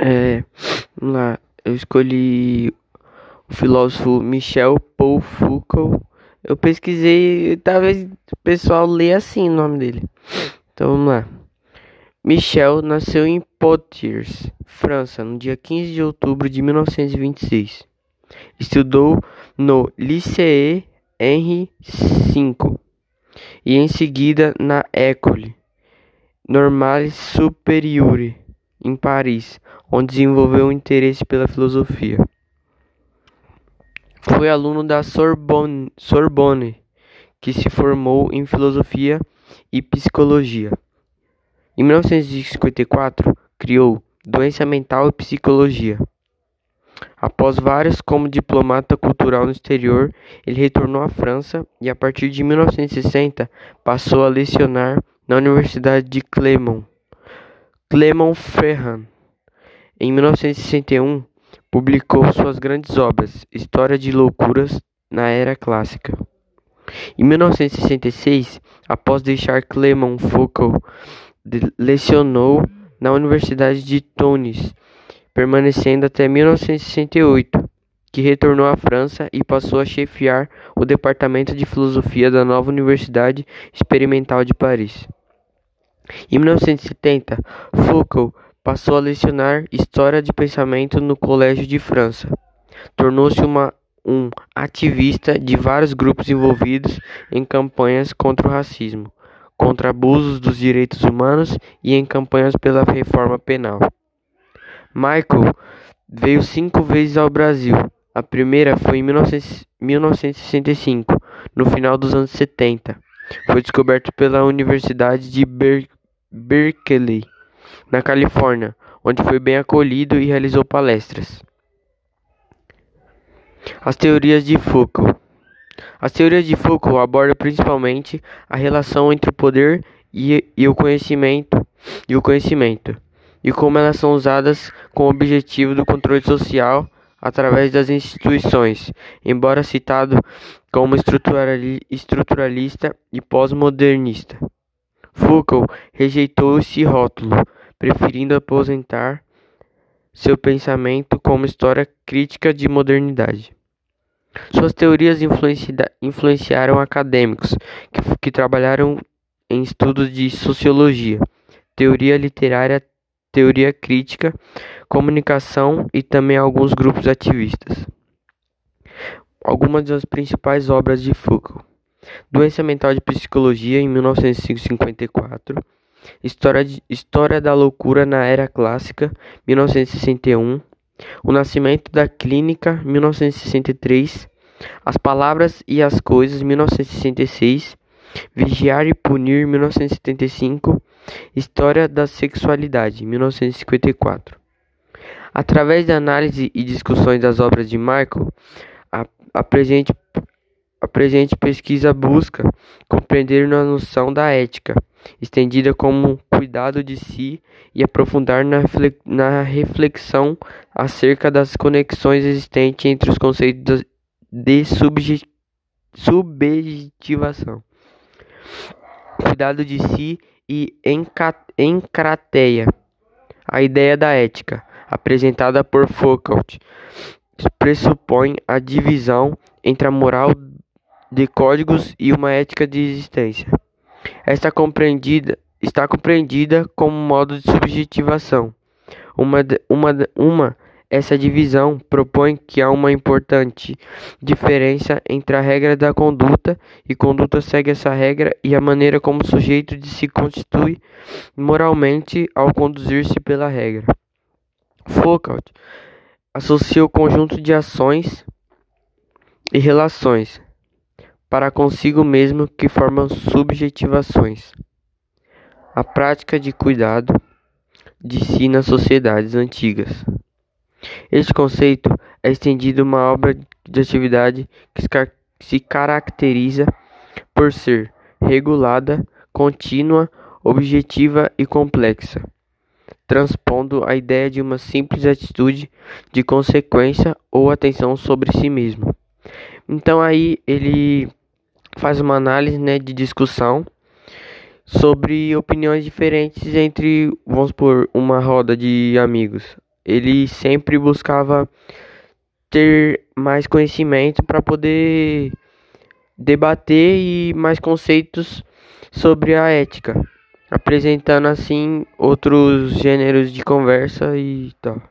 É, vamos lá, eu escolhi o filósofo Michel Paul Foucault. Eu pesquisei, talvez o pessoal leia assim o nome dele. Então vamos lá. Michel nasceu em Poitiers, França, no dia 15 de outubro de 1926. Estudou no Lycée Henri V e em seguida na École Normale Supérieure em Paris, onde desenvolveu um interesse pela filosofia. Foi aluno da Sorbonne, Sorbonne, que se formou em filosofia e psicologia. Em 1954, criou Doença Mental e Psicologia. Após vários como diplomata cultural no exterior, ele retornou à França e a partir de 1960 passou a lecionar na Universidade de Clermont. Clermont-Ferrand. Em 1961, publicou suas grandes obras História de Loucuras na Era Clássica. Em 1966, após deixar Clermont-Foucault, lecionou na Universidade de Toulouse, permanecendo até 1968, que retornou à França e passou a chefiar o Departamento de Filosofia da nova Universidade Experimental de Paris. Em 1970, Foucault passou a lecionar História de Pensamento no Colégio de França. Tornou-se um ativista de vários grupos envolvidos em campanhas contra o racismo, contra abusos dos direitos humanos e em campanhas pela reforma penal. Michael veio cinco vezes ao Brasil. A primeira foi em 1965, no final dos anos 70. Foi descoberto pela Universidade de Berkeley Berkeley, na Califórnia, onde foi bem acolhido e realizou palestras. As teorias de Foucault. As teorias de Foucault abordam principalmente a relação entre o poder e, e o conhecimento e o conhecimento, e como elas são usadas com o objetivo do controle social através das instituições, embora citado como estruturalista e pós-modernista. Foucault rejeitou esse rótulo, preferindo aposentar seu pensamento como história crítica de modernidade. Suas teorias influenciaram acadêmicos que, que trabalharam em estudos de sociologia, teoria literária, teoria crítica, comunicação e também alguns grupos ativistas. Algumas das principais obras de Foucault. Doença Mental de Psicologia, em 1954. História, de, História da Loucura na Era Clássica, 1961. O Nascimento da Clínica, 1963. As Palavras e as Coisas, 1966. Vigiar e Punir, 1975. História da Sexualidade, 1954. Através da análise e discussões das obras de Michael, a, a presente a presente pesquisa busca compreender a noção da ética, estendida como cuidado de si e aprofundar na reflexão acerca das conexões existentes entre os conceitos de subjetivação, cuidado de si e encrateia. A ideia da ética, apresentada por Foucault, pressupõe a divisão entre a moral de códigos e uma ética de existência. Esta compreendida, está compreendida como modo de subjetivação. Uma, uma, uma, essa divisão propõe que há uma importante diferença entre a regra da conduta e conduta segue essa regra e a maneira como o sujeito de se constitui moralmente ao conduzir-se pela regra. Foucault associa o conjunto de ações e relações para consigo mesmo que formam subjetivações. A prática de cuidado de si nas sociedades antigas. Este conceito é estendido uma obra de atividade que se caracteriza por ser regulada, contínua, objetiva e complexa, transpondo a ideia de uma simples atitude de consequência ou atenção sobre si mesmo. Então aí ele faz uma análise né, de discussão sobre opiniões diferentes entre, vamos por uma roda de amigos. ele sempre buscava ter mais conhecimento para poder debater e mais conceitos sobre a ética, apresentando assim outros gêneros de conversa e tal.